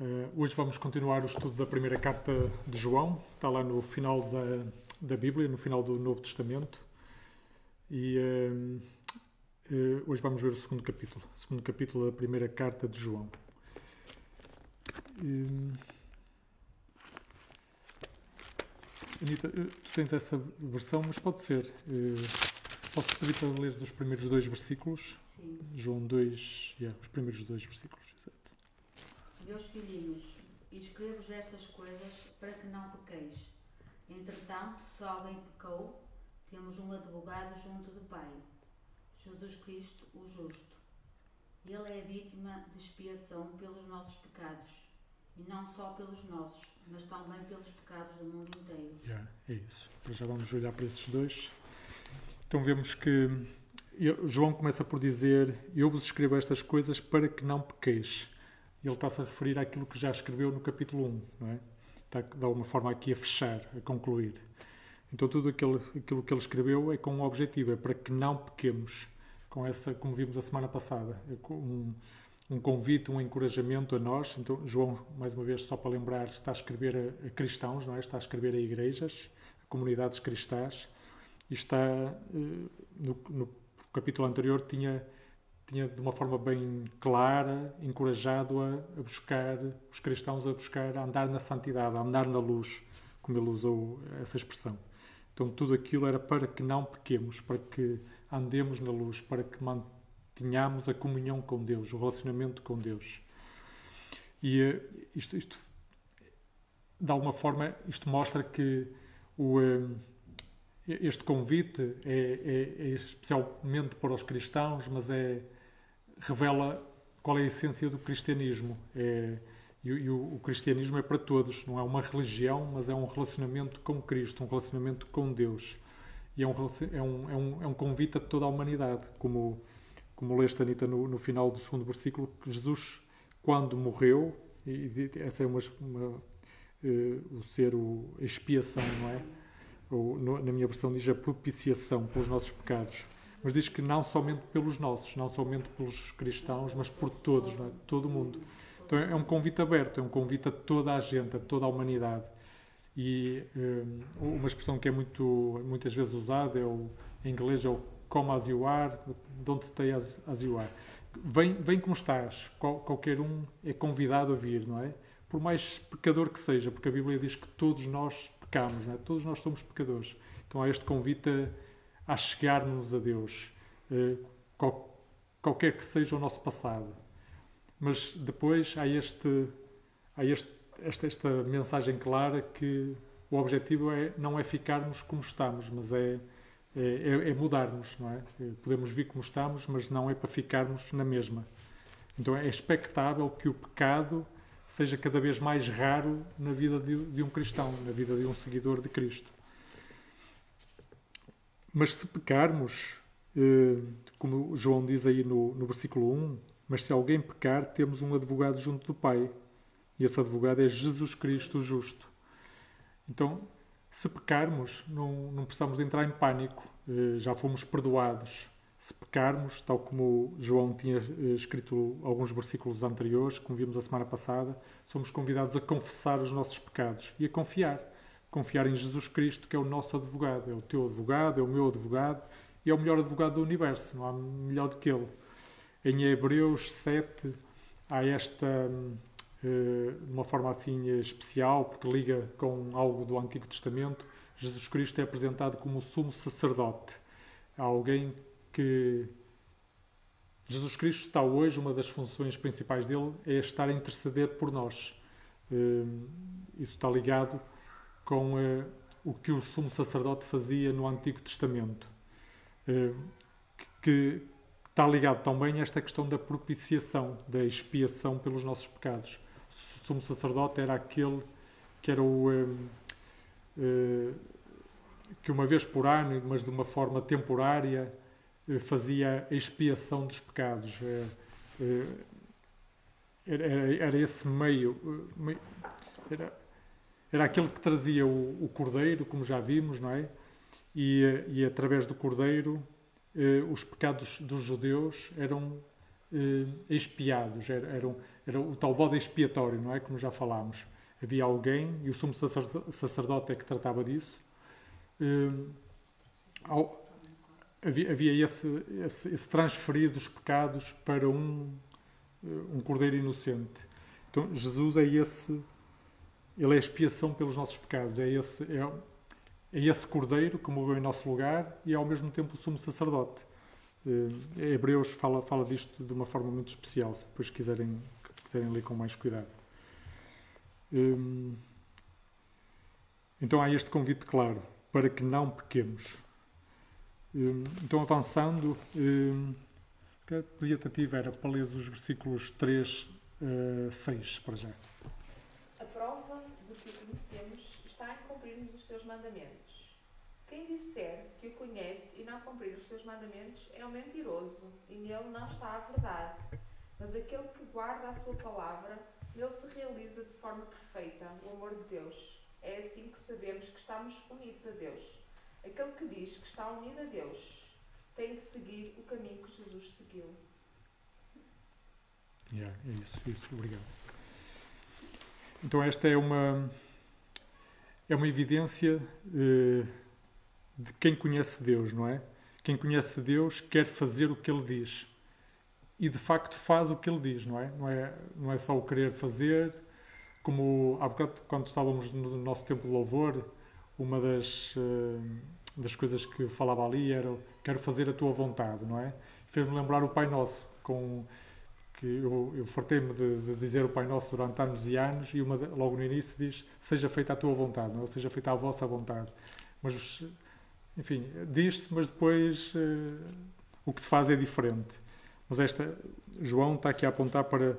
Uh, hoje vamos continuar o estudo da primeira carta de João, está lá no final da, da Bíblia, no final do Novo Testamento. E uh, uh, hoje vamos ver o segundo capítulo, o segundo capítulo da primeira carta de João. Anitta, tu tens essa versão, mas pode ser. posso pedir para ler os primeiros dois versículos? Sim. João 2, yeah, os primeiros dois versículos. Meus filhinhos, escrevo-vos estas coisas para que não pequeis. Entretanto, se alguém pecou, temos um advogado junto do Pai, Jesus Cristo, o justo. Ele é vítima de expiação pelos nossos pecados, e não só pelos nossos, mas também pelos pecados do mundo inteiro. Yeah, é isso. Já vamos olhar para esses dois. Então vemos que João começa por dizer: Eu vos escrevo estas coisas para que não pequeis ele está-se a referir àquilo que já escreveu no capítulo 1, não é? Está de alguma forma aqui a fechar, a concluir. Então tudo aquilo, aquilo que ele escreveu é com um objetivo, é para que não pequemos, com essa, como vimos a semana passada, é um, um convite, um encorajamento a nós. Então João, mais uma vez, só para lembrar, está a escrever a, a cristãos, não é? Está a escrever a igrejas, a comunidades cristãs, e está, eh, no, no capítulo anterior, tinha tinha de uma forma bem clara encorajado a, a, buscar os cristãos a buscar a andar na santidade, a andar na luz, como ele usou essa expressão. Então tudo aquilo era para que não pequemos, para que andemos na luz, para que mantenhamos a comunhão com Deus, o relacionamento com Deus. E eh, isto, isto de alguma forma, isto mostra que o, eh, este convite é, é, é especialmente para os cristãos, mas é revela qual é a essência do cristianismo. É, e, e o, o, cristianismo é para todos, não é uma religião, mas é um relacionamento com Cristo, um relacionamento com Deus. E é um, é um, é um, é um convite a toda a humanidade, como, como leste, Anitta, no, no final do segundo versículo, que Jesus, quando morreu, e essa é uma, uma uh, o ser o, a expiação, não é? Ou, no, na minha versão diz a propiciação pelos nossos pecados mas diz que não somente pelos nossos, não somente pelos cristãos, mas por todos, é? todo mundo. Então é um convite aberto, é um convite a toda a gente, a toda a humanidade. E um, uma expressão que é muito, muitas vezes usada é o, em inglês é o come as you are, don't stay as, as you are. Vem, vem como estás, Qual, qualquer um é convidado a vir, não é? Por mais pecador que seja, porque a Bíblia diz que todos nós pecamos, não é? todos nós somos pecadores. Então há este convite a a chegar-nos a Deus, eh, qualquer que seja o nosso passado. Mas depois há, este, há este, esta, esta mensagem clara que o objetivo é, não é ficarmos como estamos, mas é, é, é, é mudarmos, não é? Eh, podemos vir como estamos, mas não é para ficarmos na mesma. Então é expectável que o pecado seja cada vez mais raro na vida de, de um cristão, na vida de um seguidor de Cristo. Mas se pecarmos, eh, como João diz aí no, no versículo 1, mas se alguém pecar, temos um advogado junto do Pai. E esse advogado é Jesus Cristo, justo. Então, se pecarmos, não, não precisamos de entrar em pânico. Eh, já fomos perdoados. Se pecarmos, tal como João tinha eh, escrito alguns versículos anteriores, como vimos a semana passada, somos convidados a confessar os nossos pecados e a confiar confiar em Jesus Cristo, que é o nosso advogado, é o teu advogado, é o meu advogado e é o melhor advogado do universo, não há melhor do que ele. Em Hebreus 7 há esta, eh, de uma forma assim especial, porque liga com algo do Antigo Testamento, Jesus Cristo é apresentado como o sumo sacerdote, alguém que Jesus Cristo está hoje, uma das funções principais dele é estar a interceder por nós. Eh, isso está ligado com uh, o que o sumo sacerdote fazia no Antigo Testamento, uh, que, que está ligado também a esta questão da propiciação, da expiação pelos nossos pecados. O sumo sacerdote era aquele que era o uh, que uma vez por ano, mas de uma forma temporária, fazia a expiação dos pecados. Era, esse meio, era aquele que trazia o, o cordeiro, como já vimos, não é? E, e através do cordeiro, eh, os pecados dos judeus eram expiados, era, era, era, o tal bode expiatório, não é? Como já falámos. Havia alguém, e o sumo sacerdote é que tratava disso, havia, havia esse, esse, esse, transferir dos pecados para um, um cordeiro inocente. Então, Jesus é esse, ele é a expiação pelos nossos pecados, é esse, é, é esse cordeiro que morreu em nosso lugar e é ao mesmo tempo o sumo sacerdote. Uh, Hebreus fala, fala disto de uma forma muito especial, se depois quiserem, quiserem ler com mais cuidado. Um, então há este convite claro, para que não pequemos. Um, então avançando, um, a pediatativa era para ler os versículos 3 a uh, 6 para já. A prova de que o conhecemos está em cumprirmos os seus mandamentos. Quem disser que o conhece e não cumprir os seus mandamentos é um mentiroso, e nele não está a verdade. Mas aquele que guarda a sua palavra, nele se realiza de forma perfeita o amor de Deus. É assim que sabemos que estamos unidos a Deus. Aquele que diz que está unido a Deus tem de seguir o caminho que Jesus seguiu. Yeah, é isso, isso, obrigado. Então esta é uma é uma evidência eh, de quem conhece Deus, não é? Quem conhece Deus quer fazer o que Ele diz e de facto faz o que Ele diz, não é? Não é, não é só o querer fazer, como há bocado, quando estávamos no nosso tempo de louvor, uma das, uh, das coisas que falava ali era quero fazer a tua vontade, não é? Fez-me lembrar o Pai Nosso, com que eu, eu fartei-me de, de, dizer o Pai Nosso durante anos e anos e uma, logo no início diz seja feita a tua vontade, não é? seja feita a vossa vontade. Mas enfim, diz-se, mas depois uh, o que se faz é diferente. Mas esta, João está aqui a apontar para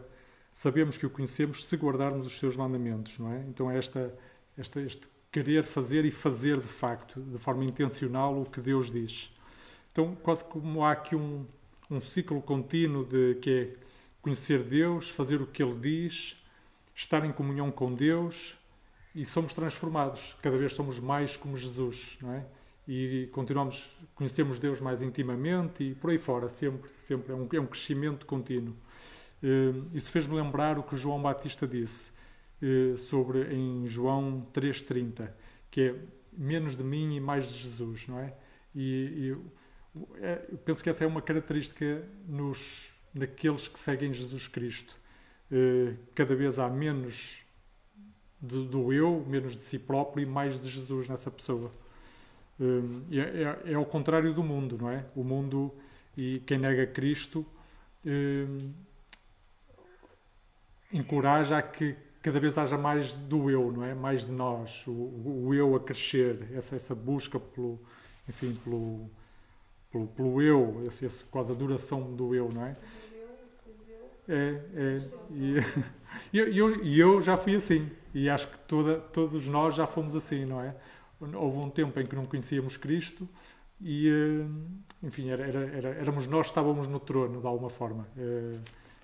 sabemos que o conhecemos se guardarmos os seus mandamentos, não é? Então é esta, esta, este querer fazer e fazer de facto, de forma intencional, o que Deus diz. Então, quase como há aqui um, um ciclo contínuo de que é conhecer Deus, fazer o que Ele diz, estar em comunhão com Deus e somos transformados. Cada vez somos mais como Jesus, não é? e continuamos, conhecemos Deus mais intimamente e por aí fora, sempre, sempre é um, é um crescimento contínuo. Uh, isso fez-me lembrar o que João Batista disse uh, sobre em João 3,30, que é menos de mim e mais de Jesus, não é? E, e eu penso que essa é uma característica nos, naqueles que seguem Jesus Cristo. Uh, cada vez há menos do, do eu, menos de si próprio e mais de Jesus nessa pessoa. Hum, é, é, é, ao contrário do mundo, não é? O mundo e quem nega Cristo hum, encoraja a que cada vez haja mais do eu, não é? Mais de nós, o, o eu a crescer, essa, essa busca pelo, enfim, pelo, pelo, pelo eu, esse, esse, duração do eu, não é? É, é. E, eu, e eu já fui assim. E acho que toda, todos nós já fomos assim, não é? houve um tempo em que não conhecíamos Cristo e, eh, enfim, era, era, era, éramos nós que estávamos no trono, de alguma forma. Eh,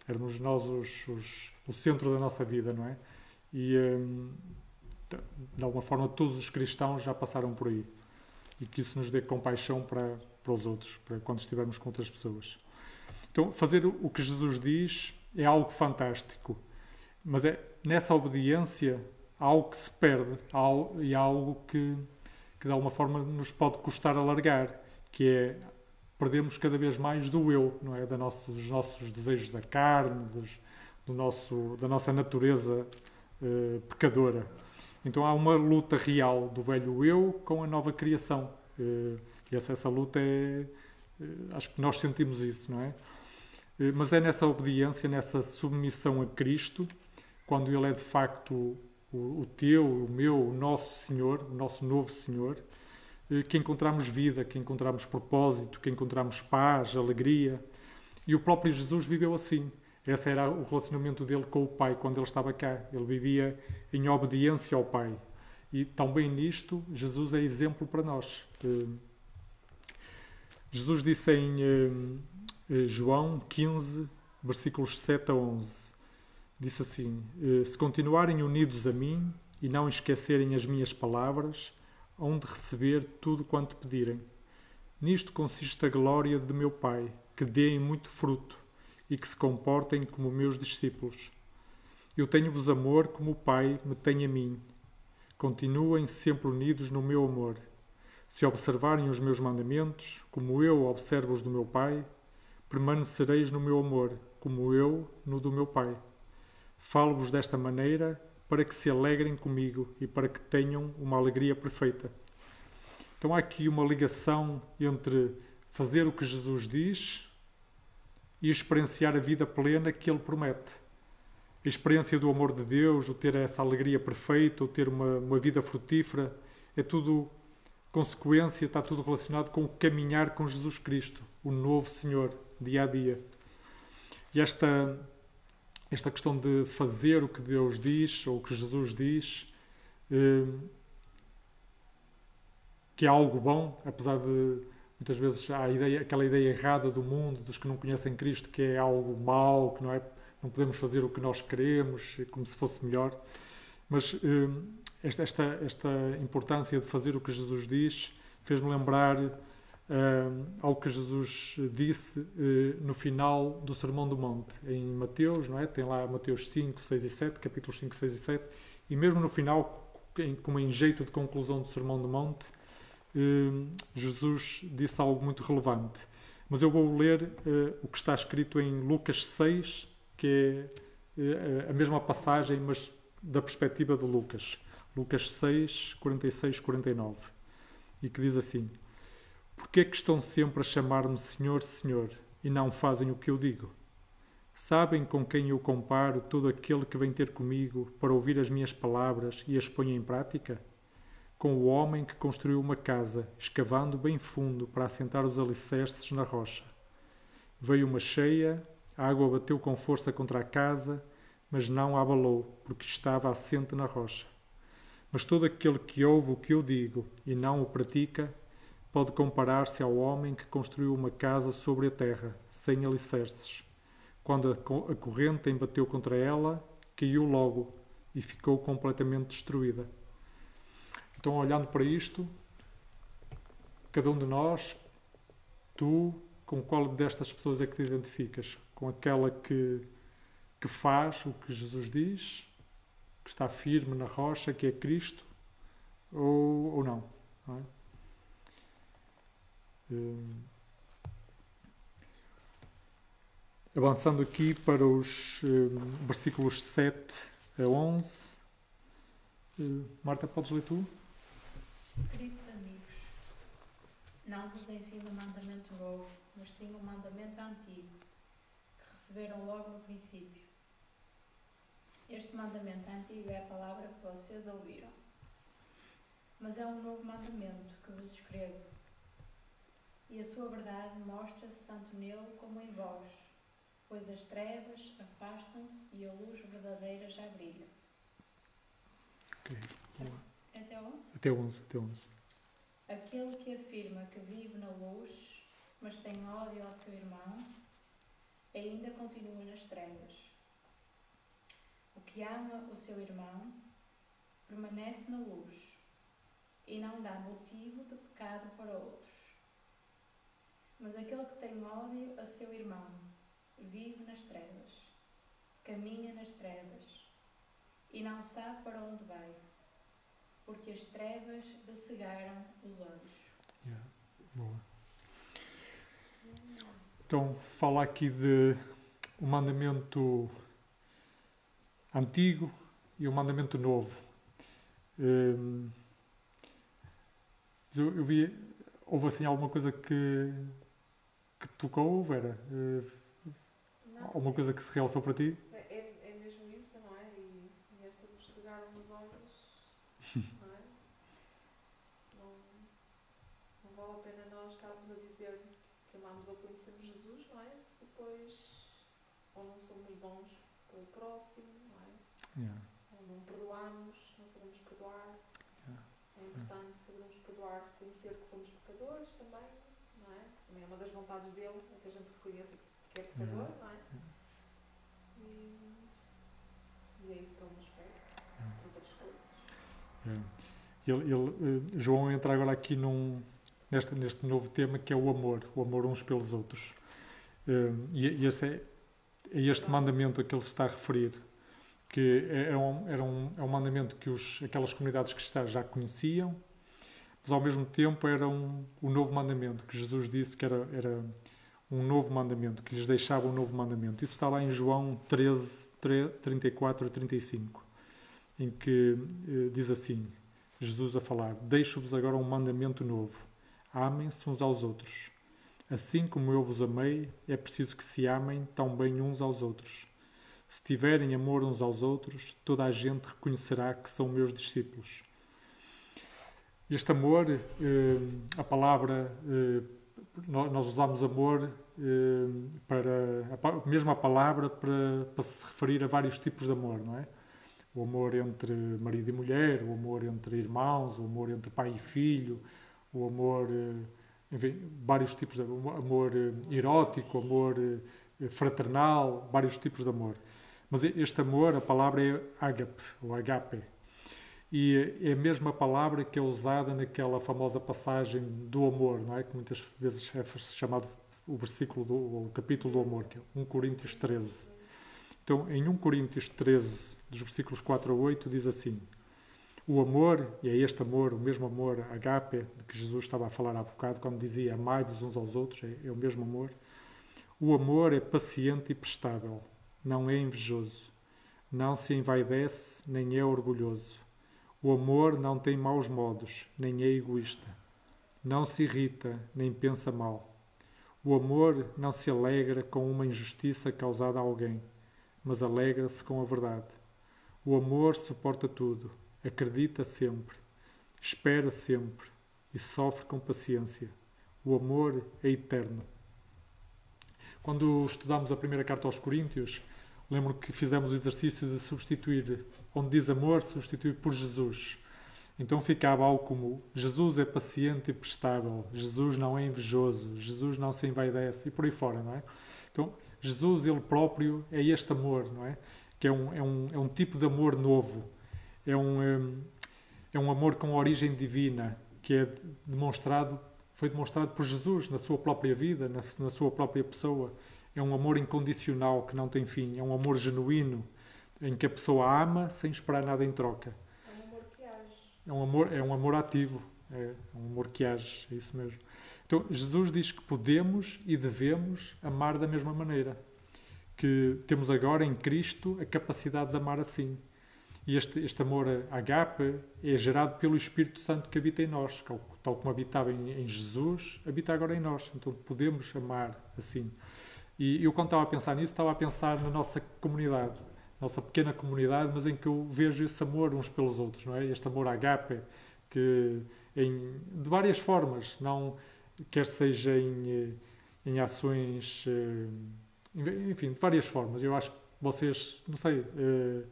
éramos nós os, os, o centro da nossa vida, não é? E, eh, de alguma forma, todos os cristãos já passaram por aí. E que isso nos dê compaixão para, para os outros, para quando estivermos com outras pessoas. Então, fazer o que Jesus diz é algo fantástico, mas é nessa obediência há algo que se perde há, e algo que, que de alguma forma nos pode custar alargar, que é perdemos cada vez mais do eu, não é, da nossa, dos nossos desejos da carne, dos, do nosso, da nossa natureza uh, pecadora. Então há uma luta real do velho eu com a nova criação. Uh, e essa, essa luta é. Uh, acho que nós sentimos isso, não é? mas é nessa obediência, nessa submissão a Cristo, quando Ele é de facto o, o teu, o meu, o nosso Senhor, o nosso novo Senhor, eh, que encontramos vida, que encontramos propósito, que encontramos paz, alegria. E o próprio Jesus viveu assim. Esse era o relacionamento dele com o Pai quando ele estava cá. Ele vivia em obediência ao Pai. E também nisto, Jesus é exemplo para nós. Jesus disse em eh, João 15, versículos 7 a 11: disse assim: eh, Se continuarem unidos a mim e não esquecerem as minhas palavras, hão de receber tudo quanto pedirem. Nisto consiste a glória de meu Pai, que deem muito fruto, e que se comportem como meus discípulos. Eu tenho-vos amor como o Pai me tem a mim. Continuem sempre unidos no meu amor. Se observarem os meus mandamentos, como eu observo os do meu Pai, permanecereis no meu amor, como eu no do meu Pai. Falo-vos desta maneira para que se alegrem comigo e para que tenham uma alegria perfeita. Então há aqui uma ligação entre fazer o que Jesus diz e experienciar a vida plena que ele promete. A experiência do amor de Deus, o ter essa alegria perfeita, o ter uma, uma vida frutífera, é tudo consequência, está tudo relacionado com o caminhar com Jesus Cristo, o novo Senhor, dia a dia. E esta, esta questão de fazer o que Deus diz, ou o que Jesus diz, eh, que é algo bom, apesar de muitas vezes há ideia, aquela ideia errada do mundo, dos que não conhecem Cristo, que é algo mau, que não é não podemos fazer o que nós queremos, como se fosse melhor. Mas eh, esta, esta, esta importância de fazer o que Jesus diz fez-me lembrar uh, ao que Jesus disse uh, no final do Sermão do Monte, em Mateus, não é? Tem lá Mateus 5, 6 e 7, capítulos 5, 6 e 7, e mesmo no final, como em jeito de conclusão do Sermão do Monte, uh, Jesus disse algo muito relevante. Mas eu vou ler o que está escrito em Lucas 6, que é a mesma passagem, mas da perspectiva de Lucas. Lucas 6, 46, 49. E que diz assim: Porquê é que estão sempre a chamar-me Senhor, Senhor, e não fazem o que eu digo? Sabem com quem eu comparo todo aquele que vem ter comigo para ouvir as minhas palavras e as põe em prática? Com o homem que construiu uma casa, escavando bem fundo para assentar os alicerces na rocha. Veio uma cheia, a água bateu com força contra a casa, mas não a abalou, porque estava assente na rocha. Mas todo aquele que ouve o que eu digo e não o pratica, pode comparar-se ao homem que construiu uma casa sobre a terra, sem alicerces. Quando a corrente embateu contra ela, caiu logo e ficou completamente destruída. Então, olhando para isto, cada um de nós, tu, com qual destas pessoas é que te identificas? Com aquela que, que faz o que Jesus diz que está firme na rocha, que é Cristo, ou, ou não. não é? hum. Avançando aqui para os hum, versículos 7 a 11. Hum, Marta, podes ler tu? Queridos amigos, não vos ensino um mandamento novo, mas sim um mandamento antigo, que receberam logo no princípio este mandamento antigo é a palavra que vocês ouviram. Mas é um novo mandamento que vos escrevo. E a sua verdade mostra-se tanto nele como em vós, pois as trevas afastam-se e a luz verdadeira já brilha. Ok, boa. Até 11? Até 11, até 11. Aquele que afirma que vive na luz, mas tem ódio ao seu irmão, ainda continua nas trevas. O que ama o seu irmão permanece na luz e não dá motivo de pecado para outros. Mas aquele que tem ódio a seu irmão vive nas trevas, caminha nas trevas e não sabe para onde vai, porque as trevas lhe cegaram os olhos. Yeah. Boa. Então, fala aqui de o mandamento antigo e o mandamento novo. Hum, eu, eu, vi, houve assim alguma coisa que, que tocou, Vera? Uh, alguma coisa que se realçou para ti? É, é, é mesmo isso, não é? E, e esta dos cegaram nos olhos, não é? Não, não vale a pena nós estarmos a dizer que amamos ou conhecemos Jesus, não é? Se depois ou não somos bons pelo próximo, Yeah. Não perdoarmos, não sabemos perdoar. Yeah. É importante sabermos perdoar, reconhecer que somos pecadores também, não é? Também é uma das vontades dele, é que a gente reconheça que é pecador, não é? E, e, é isso que ele nos pede, outras coisas. Ele, ele, eh, João entra agora aqui num, neste, neste novo tema que é o amor, o amor uns pelos outros. Eh, e, e esse é é este mandamento a que ele se está a referir, que é, é um, era um, é um mandamento que os, aquelas comunidades cristãs já conheciam, mas ao mesmo tempo era um, um novo mandamento, que Jesus disse que era, era um novo mandamento, que lhes deixava um novo mandamento. Isso está lá em João 13, 34 e 35, em que eh, diz assim, Jesus a falar, Deixo-vos agora um mandamento novo, amem-se uns aos outros. Assim como eu vos amei, é preciso que se amem tão bem uns aos outros. Se tiverem amor uns aos outros, toda a gente reconhecerá que são meus discípulos. Este amor, eh, a palavra, eh, nós usamos amor eh, para, a palavra, para, para se referir a vários tipos de amor, não é? O amor entre marido e mulher, o amor entre irmãos, o amor entre pai e filho, o amor, enfim, vários tipos de amor erótico, amor fraternal, vários tipos de amor. Mas este amor, a palavra é agape, ou agape, e é a mesma palavra que é usada naquela famosa passagem do amor, não é? Que muitas vezes é chamado o versículo do o capítulo do amor, que é 1 Coríntios 13. Então, em 1 Coríntios 13, dos versículos 4 a 8, diz assim: O amor, e é este amor, o mesmo amor, agape, de que Jesus estava a falar há bocado, quando dizia amai-vos uns aos outros, é, é o mesmo amor. O amor é paciente e prestável, não é invejoso, não se envaidece, nem é orgulhoso o amor não tem maus modos, nem é egoísta. Não se irrita, nem pensa mal. O amor não se alegra com uma injustiça causada a alguém, mas alegra-se com a verdade. O amor suporta tudo, acredita sempre, espera sempre e sofre com paciência. O amor é eterno. Quando estudamos a primeira carta aos Coríntios, lembro que fizemos o exercício de substituir onde diz amor, substituído por Jesus. Então ficava algo como Jesus é paciente e prestável, Jesus não é invejoso, Jesus não se envaidece e por aí fora, não é? Então, Jesus, ele próprio, é este amor, não é? Que é um, é um, é um tipo de amor novo, é um, é um amor com origem divina, que é demonstrado, foi demonstrado por Jesus na sua própria vida, na, na sua própria pessoa. É um amor incondicional que não tem fim, é um amor genuíno, em que a pessoa ama sem esperar nada em troca. É um amor que age. É um amor, é um amor ativo, é um amor que age, é isso mesmo. Então, Jesus diz que podemos e devemos amar da mesma maneira. Que temos agora em Cristo a capacidade de amar assim. E este, este amor agape é gerado pelo Espírito Santo que habita em nós, tal como habitava em, em Jesus, habita agora em nós. Então podemos amar assim. E eu, quando estava a pensar nisso, estava a pensar na nossa comunidade nossa pequena comunidade, mas em que eu vejo esse amor uns pelos outros, não é? Este amor agape, que em, de várias formas, não quer seja em, eh, em ações, eh, enfim, de várias formas. Eu acho que vocês, não sei, uh,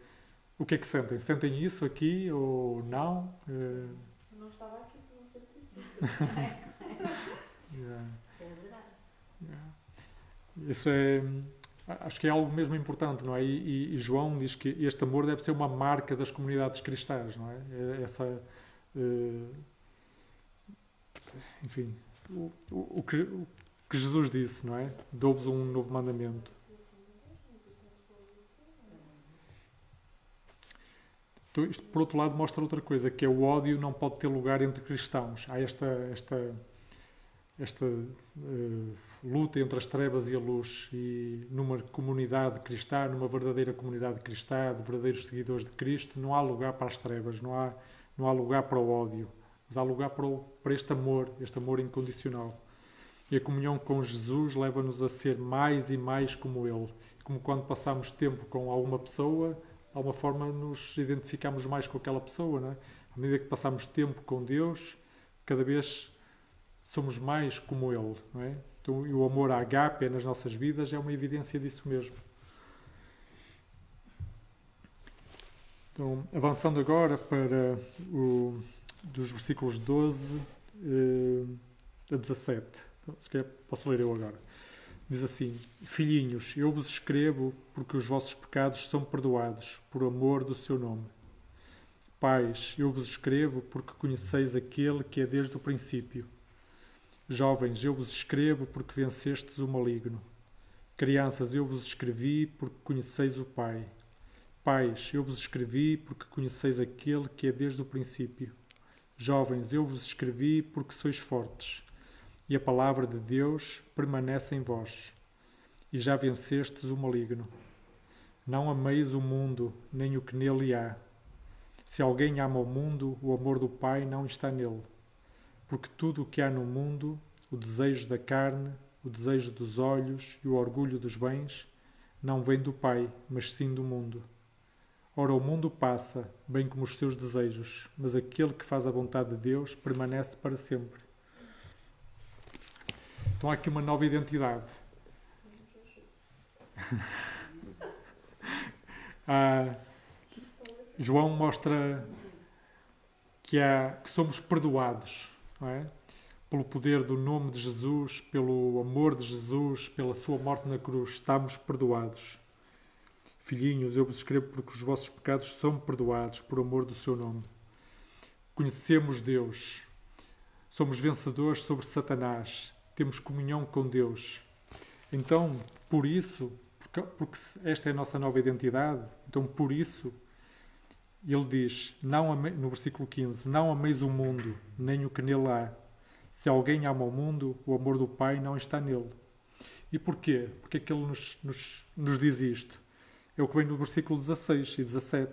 o que é que sentem? Sentem isso aqui ou não? Uh... Não estava aqui, se não senti. yeah. Isso é verdade. Yeah. Isso é Acho que é algo mesmo importante, não é? E, e, João diz que este amor deve ser uma marca das comunidades cristãs, não é? é essa, uh, enfim, o, o, o, que, o, que, Jesus disse, não é? Dou-vos um novo mandamento. Isto, por outro lado, mostra outra coisa, que é o ódio não pode ter lugar entre cristãos. Há esta, esta esta uh, luta entre as trevas e a luz e numa comunidade cristã, numa verdadeira comunidade cristã, de verdadeiros seguidores de Cristo, não há lugar para as trevas, não há, não há lugar para o ódio, mas há lugar para, o, para este amor, este amor incondicional. E a comunhão com Jesus leva-nos a ser mais e mais como Ele. Como quando passamos tempo com alguma pessoa, de alguma forma nos identificamos mais com aquela pessoa, é? À medida que passamos tempo com Deus, cada vez somos mais como Ele, não é? Então, o amor à agape nas nossas vidas é uma evidência disso mesmo. Então, avançando agora para o, dos versículos 12 eh, a 17. Então, se quer, posso ler eu agora. Diz assim: Filhinhos, eu vos escrevo porque os vossos pecados são perdoados, por amor do seu nome. Pais, eu vos escrevo porque conheceis aquele que é desde o princípio. Jovens, eu vos escrevo porque vencestes o maligno. Crianças, eu vos escrevi porque conheceis o Pai. Pais, eu vos escrevi porque conheceis aquele que é desde o princípio. Jovens, eu vos escrevi porque sois fortes, e a palavra de Deus permanece em vós, e já vencestes o maligno. Não ameis o mundo, nem o que nele há. Se alguém ama o mundo, o amor do Pai não está nele. Porque tudo o que há no mundo, o desejo da carne, o desejo dos olhos e o orgulho dos bens, não vem do Pai, mas sim do mundo. Ora, o mundo passa, bem como os seus desejos, mas aquele que faz a vontade de Deus permanece para sempre. Então há aqui uma nova identidade. ah, João mostra que, há, que somos perdoados é? pelo poder do nome de Jesus, pelo amor de Jesus, pela sua morte na cruz. Estamos perdoados. Filhinhos, eu vos escrevo porque os vossos pecados são perdoados por amor do seu nome. Conhecemos Deus. Somos vencedores sobre Satanás. Temos comunhão com Deus. Então, por isso, porque, esta é a nossa nova identidade, então por isso ele diz, não no versículo 15: Não ameis o mundo, nem o que nele há. Se alguém ama o mundo, o amor do Pai não está nele. E porquê? Porque é que ele nos, nos, nos diz isto? É o que vem no versículo 16 e 17.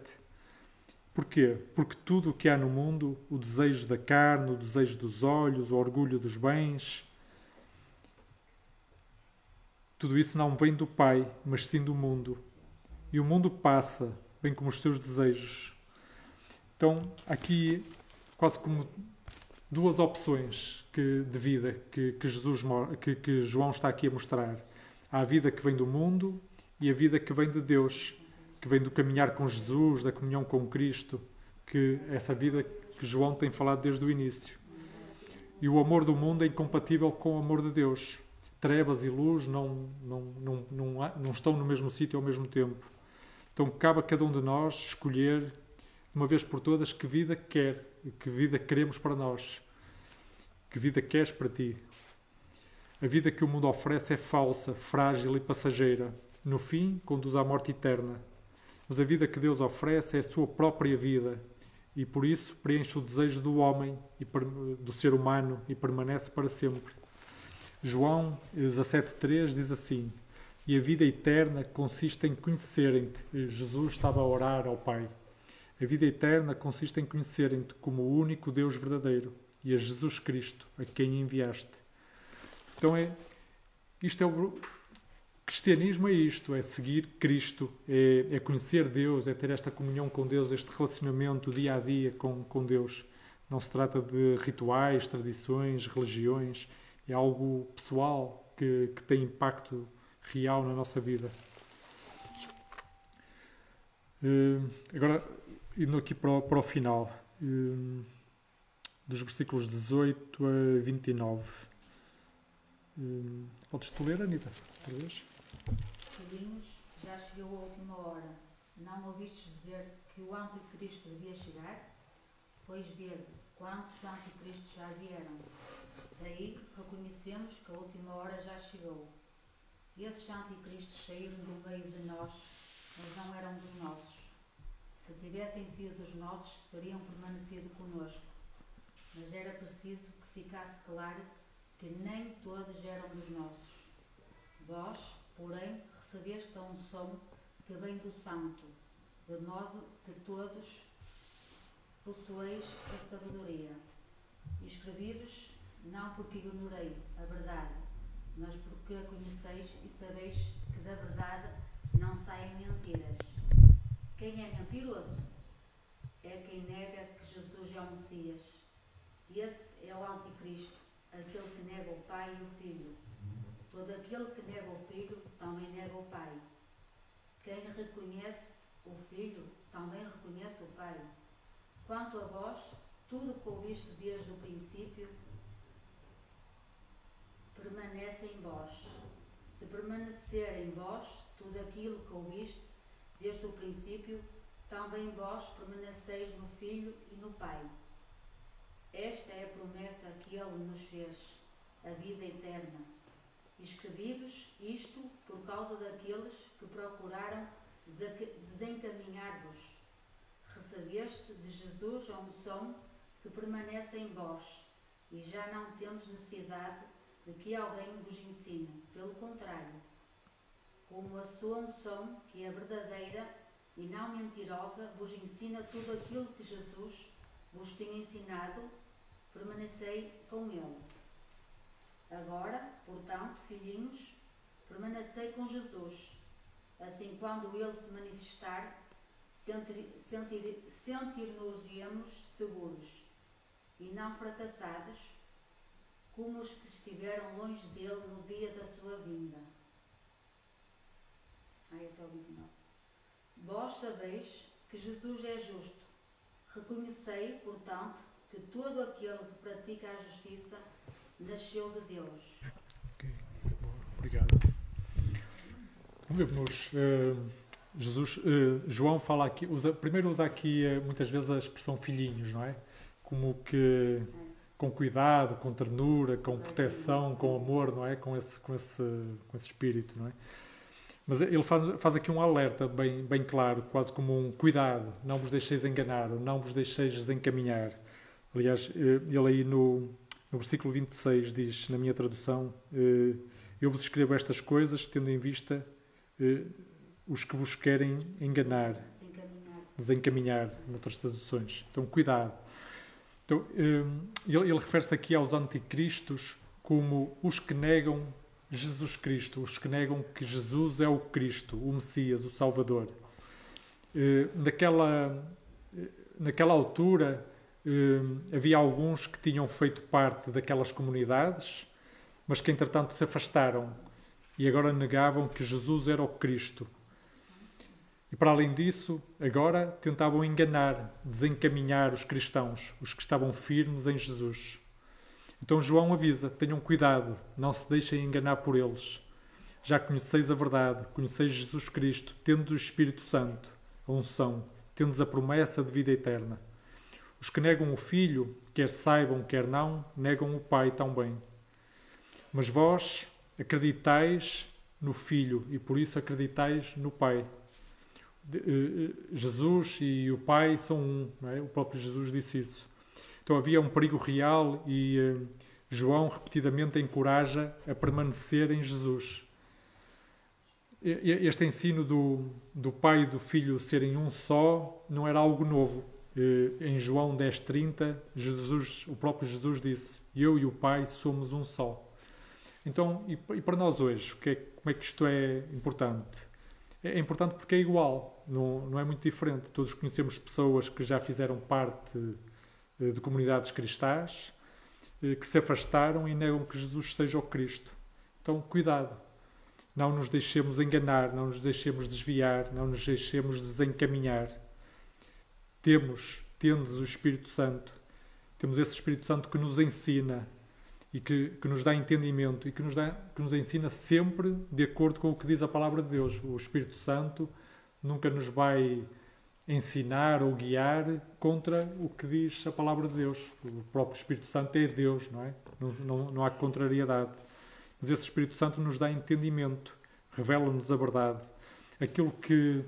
Porquê? Porque tudo o que há no mundo, o desejo da carne, o desejo dos olhos, o orgulho dos bens, tudo isso não vem do Pai, mas sim do mundo. E o mundo passa, bem como os seus desejos. Então, aqui, quase como duas opções que, de vida que, que Jesus, que, que João está aqui a mostrar. Há a vida que vem do mundo e a vida que vem de Deus, que vem do caminhar com Jesus, da comunhão com Cristo, que essa vida que João tem falado desde o início. E o amor do mundo é incompatível com o amor de Deus. Trevas e luz não, não, não, não, não estão no mesmo sítio ao mesmo tempo. Então cabe a cada um de nós escolher, uma vez por todas, que vida quer, que vida queremos para nós. Que vida queres para ti? A vida que o mundo oferece é falsa, frágil e passageira no fim, conduz à morte eterna. Mas a vida que Deus oferece é a sua própria vida e por isso preenche o desejo do homem e do ser humano e permanece para sempre. João 17,3 diz assim: E a vida eterna consiste em conhecerem-te. Jesus estava a orar ao Pai. A vida eterna consiste em conhecerem-te como o único Deus verdadeiro e a Jesus Cristo, a quem enviaste. Então é isto é o, Cristianismo é isto, é seguir Cristo, é, é, conhecer Deus, é ter esta comunhão com Deus, este relacionamento dia a dia com, com Deus. Não se trata de rituais, tradições, religiões, é algo pessoal que, que tem impacto real na nossa vida. Uh, agora, indo aqui para o, para o final, uh, dos versículos 18 a 29. Uh, podes te ler, Anitta, outra vez? Já chegou a última hora. Não ouvistes dizer que o anticristo devia chegar? Pois vede, quantos anticristos já vieram. Daí reconhecemos que a última hora já chegou. Esses anticristos saíram do meio de nós, mas não eram dos nossos. Se tivessem sido dos nossos, teriam permanecido conosco. Mas era preciso que ficasse claro que nem todos eram dos nossos. Vós, porém, recebeste a unção que vem do Santo, de modo que todos possueis a sabedoria. Escrevi-vos não porque ignorei a verdade, mas porque a conheceis e sabeis que da verdade não saem mentiras. Quem é mentiroso? É quem nega que Jesus é o Messias. Esse é o Anticristo, aquele que nega o Pai e o Filho. Todo aquele que nega o Filho também nega o Pai. Quem reconhece o Filho também reconhece o Pai. Quanto a vós, tudo que ouviste desde o princípio permanece em vós. Se permanecer em vós tudo aquilo que ouviste desde o princípio, também vós permaneceis no Filho e no Pai. Esta é a promessa que Ele nos fez, a vida eterna Escrevi-vos isto por causa daqueles que procuraram desencaminhar-vos. Recebeste de Jesus a unção que permanece em vós, e já não tendes necessidade de que alguém vos ensine. Pelo contrário, como a sua unção, que é verdadeira e não mentirosa, vos ensina tudo aquilo que Jesus vos tinha ensinado, permanecei com ele. Agora, portanto, filhinhos, permanecei com Jesus. Assim, quando ele se manifestar, sentir- sentir- sentir-nos-emos seguros e não fracassados, como os que estiveram longe dele no dia da sua vinda. Aí até o 29. Vós sabeis que Jesus é justo. Reconhecei, portanto, que todo aquele que pratica a justiça nasceu de Deus. Ok, obrigado. Vemos, eh, Jesus, eh, João fala aqui, usa, primeiro usa aqui eh, muitas vezes a expressão filhinhos, não é? Como que com cuidado, com ternura, com proteção, com amor, não é? Com esse, com esse, com esse espírito, não é? Mas ele faz, faz aqui um alerta bem, bem claro, quase como um cuidado, não vos deixeis enganar, não vos deixeis desencaminhar. Aliás, eh, ele aí no, no versículo 26 diz, na minha tradução, eh, eu vos escrevo estas coisas tendo em vista eh, os que vos querem enganar, Desencaminhar. desencaminhar, noutras traduções. Então, cuidado. Então, eh, ele, ele refere-se aqui aos anticristos como os que negam Jesus Cristo, os que negam que Jesus é o Cristo, o Messias, o Salvador. Eh, naquela, eh, naquela altura, havia alguns que tinham feito parte daquelas comunidades, mas que entretanto se afastaram e agora negavam que Jesus era o Cristo. E para além disso, agora tentavam enganar, desencaminhar os cristãos, os que estavam firmes em Jesus. Então João avisa: tenham cuidado, não se deixem enganar por eles. Já conheceis a verdade, conheceis Jesus Cristo, tendes o Espírito Santo, a unção, tendes a promessa de vida eterna. Os que negam o Filho, quer saibam, quer não, negam o Pai também. Mas vós acreditais no Filho e por isso acreditais no Pai. Eh, eh, Jesus e o Pai são um, é? o próprio Jesus disse isso. Então havia um perigo real e eh, João repetidamente encoraja a permanecer em Jesus. Este ensino do, do Pai e do Filho serem um só não era algo novo. Em João 10:30, Jesus, o próprio Jesus disse: Eu e o Pai somos um só. Então, e pa- para nós hoje, é- como é que isto é importante? É é importante porque é igual, não, não é muito diferente. Todos conhecemos pessoas que já fizeram parte eh, de comunidades cristãs, eh, que se afastaram e negam que Jesus seja o Cristo. Então, cuidado. Não nos deixemos enganar, não nos deixemos desviar, não nos deixemos desencaminhar. Temos, tendes o Espírito Santo. Temos esse Espírito Santo que nos ensina e que, que nos dá entendimento e que nos, dá, que nos ensina sempre de acordo com o que diz a palavra de Deus. O Espírito Santo nunca nos vai ensinar ou guiar contra o que diz a palavra de Deus. O próprio Espírito Santo é Deus, não é? Não, não, não há contrariedade. Mas esse Espírito Santo nos dá entendimento, revela-nos a verdade. Aquilo que,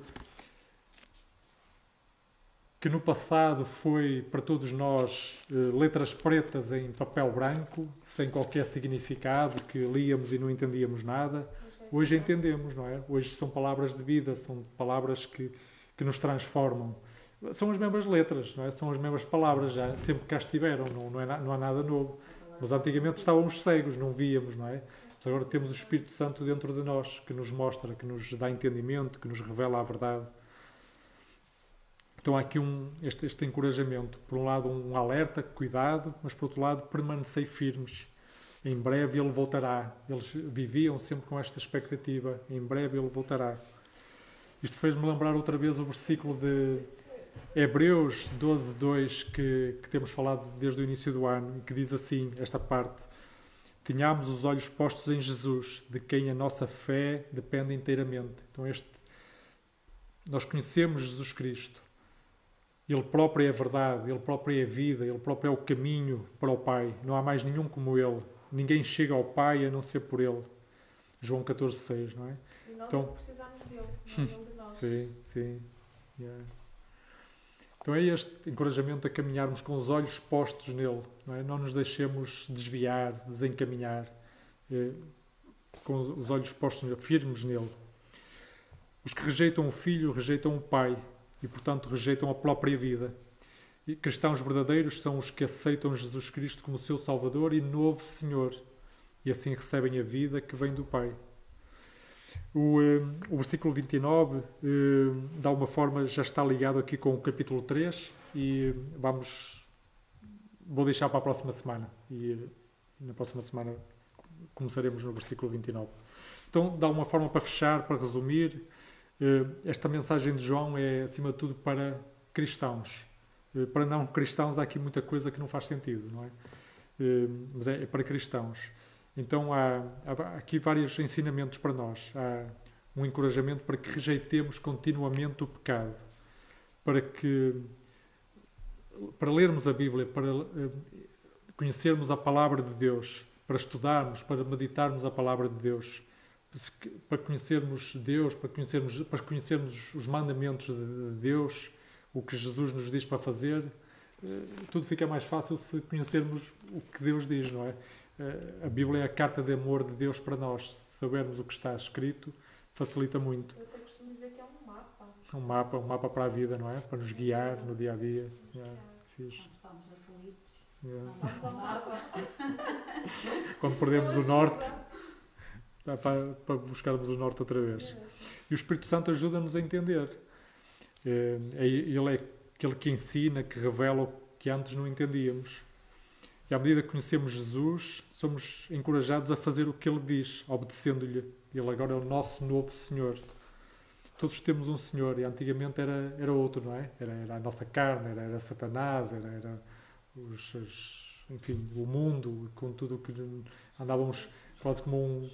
que no passado foi para todos nós eh, letras pretas em papel branco, sem qualquer significado, que líamos e não entendíamos nada, hoje entendemos, não é? Hoje são palavras de vida, são palavras que, que nos transformam. São as mesmas letras, não é? São as mesmas palavras, já sempre cá estiveram, não, não, é não há nada novo. Mas antigamente estávamos cegos, não víamos, não é? Mas agora temos o Espírito Santo dentro de nós, que nos mostra, que nos dá entendimento, que nos revela a verdade. Então há aqui um, este, este encorajamento. Por um lado, um alerta, cuidado, mas por outro lado, permanecei firmes. Em breve ele voltará. Eles viviam sempre com esta expectativa. Em breve ele voltará. Isto fez-me lembrar outra vez o versículo de Hebreus 12, 2, que, que temos falado desde o início do ano, que diz assim, esta parte. Tenhamos os olhos postos em Jesus, de quem a nossa fé depende inteiramente. Então este, nós conhecemos Jesus Cristo. Ele próprio é a verdade, Ele próprio é a vida, Ele próprio é o caminho para o Pai. Não há mais nenhum como Ele. Ninguém chega ao Pai a não ser por Ele. João 14,6, não é? E nós Então- é precisamos dele, não ele de nós. Sim, sim. Yeah. Então é este encorajamento a caminharmos com os olhos postos nele, não é? Não nos deixemos desviar, desencaminhar, eh, com os- os olhos postos nele, firmes nele. Os que rejeitam o filho rejeitam o pai e, portanto, rejeitam a própria vida. E cristãos verdadeiros são os que aceitam Jesus Cristo como seu Salvador e novo Senhor e assim recebem a vida que vem do Pai. O, eh, o versículo 29 eh, dá uma forma, já está ligado aqui com o capítulo 3 e vamos, vou deixar para a próxima semana e eh, na próxima semana começaremos no versículo 29. Então dá uma forma para fechar, para resumir. Eh, Esta mensagem de João é acima de tudo para cristãos. Eh, Para não cristãos há aqui muita coisa que não faz sentido, não é? Eh, Mas é é para cristãos. Então há, há aqui vários ensinamentos para nós. Há um encorajamento para que rejeitemos continuamente o pecado, para que para lermos a Bíblia, para conhecermos a palavra de Deus, para estudarmos, para meditarmos a palavra de Deus, para conhecermos Deus, para conhecermos, para conhecermos os mandamentos de de Deus, o que Jesus nos diz para fazer, eh, tudo fica mais fácil se conhecermos o que Deus diz, não é? Eh, A Bíblia é a carta de amor de Deus para nós. Se soubermos o que está escrito, facilita muito. Eu até costumo dizer que é um mapa. Um mapa, um mapa para a vida, não é? Para nos guiar no dia a dia. Yeah, fixe. Quando perdemos o norte, para, para buscarmos o norte outra vez. E o Espírito Santo ajuda-nos a entender. Eh, é- Ele é aquele que ensina, que revela o que antes não entendíamos. E à medida que conhecemos Jesus, somos encorajados a fazer o que Ele diz, obedecendo-lhe. Ele agora é o nosso novo Senhor. Todos temos um Senhor e antigamente era, era outro, não é? Era, era a nossa carne, era, era Satanás, era, era os, as- enfim, o mundo, com tudo o que andávamos quase como um,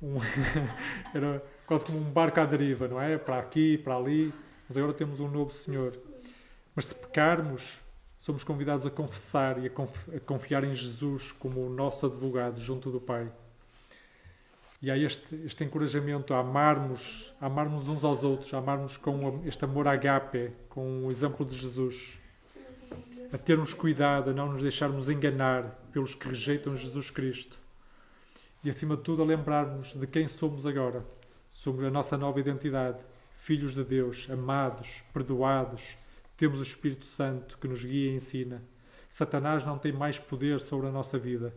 um era quase como um barco à deriva, não é? Para aqui, para ali, mas agora temos um novo Senhor. Mas se pecarmos, somos convidados a confessar e a, conf- a confiar em Jesus como o nosso advogado junto do Pai. E há este, este encorajamento a amarmos, a amarmos uns aos outros, a amarmos com este amor agape, com o exemplo de Jesus. A termos cuidado, a não nos deixarmos enganar pelos que rejeitam Jesus Cristo. E acima de tudo, a lembrarmos de quem somos agora. Somos a nossa nova identidade, filhos de Deus, amados, perdoados. Temos o Espírito Santo que nos guia e ensina. Satanás não tem mais poder sobre a nossa vida.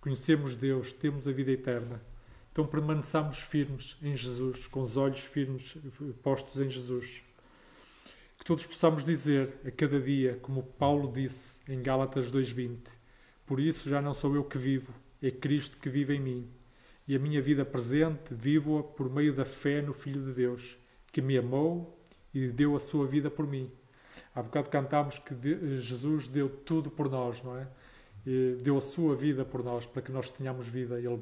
Conhecemos Deus, temos a vida eterna. Então permaneçamos firmes em Jesus, com os olhos firmes postos em Jesus. Que todos possamos dizer a cada dia, como Paulo disse em Gálatas 2:20, por isso já não sou eu que vivo, é Cristo que vive em mim. E a minha vida presente vivo-a por meio da fé no Filho de Deus, que me amou e deu a sua vida por mim. Há bocado cantámos que de- Jesus deu tudo por nós, não é? E deu a sua vida por nós, para que nós tenhamos vida. Ele,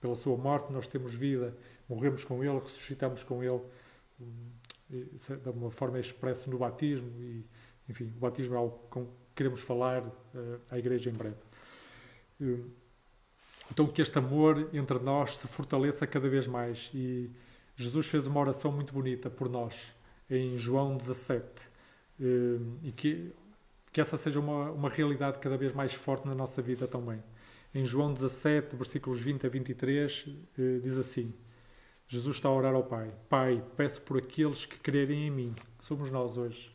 pela sua morte, nós temos vida. Morremos com Ele, ressuscitamos com Ele. É de uma forma expresso no batismo. E, enfim, o batismo é algo com que queremos falar eh, à Igreja em breve. Hum, Então, que este amor entre nós se fortaleça cada vez mais. E Jesus fez uma oração muito bonita por nós, em João 17. Eh, E que, que essa seja uma, uma realidade cada vez mais forte na nossa vida também. Em João 17, versículos 20 a 23, eh, diz assim: Jesus está a orar ao Pai: Pai, peço por aqueles que crerem em mim, que somos nós hoje,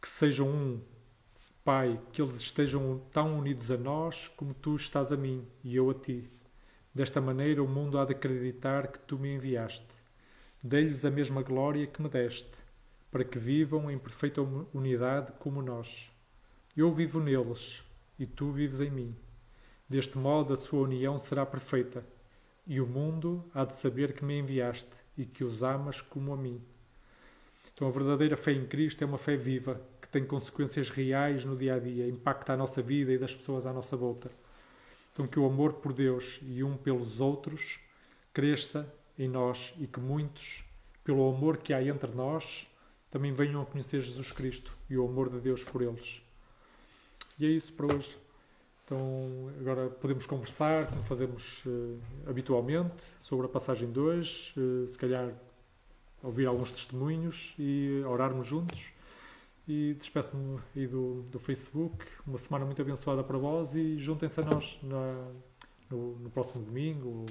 que sejam um. Pai, que eles estejam tão unidos a nós como tu estás a mim e eu a ti. Desta maneira o mundo há de acreditar que tu me enviaste. Dei-lhes a mesma glória que me deste, para que vivam em perfeita unidade como nós. Eu vivo neles e tu vives em mim. Deste modo a sua união será perfeita, e o mundo há de saber que me enviaste e que os amas como a mim. Então a verdadeira fé em Cristo é uma fé viva, que tem consequências reais no dia a dia, impacta a nossa vida e das pessoas à nossa volta. Então que o amor por Deus e um pelos outros cresça em nós e que muitos, pelo amor que há entre nós, também venham a conhecer Jesus Cristo e o amor de Deus por eles. E é isso para hoje. Então agora podemos conversar, como fazemos eh, habitualmente, sobre a passagem 2, eh, se calhar ouvir alguns testemunhos e orarmos juntos. E despeço-me aí do, do Facebook. Uma semana muito abençoada para vós e juntem-se a nós na- no, no próximo domingo.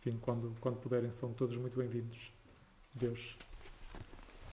Enfim, quando, quando puderem, são todos muito bem-vindos. Deus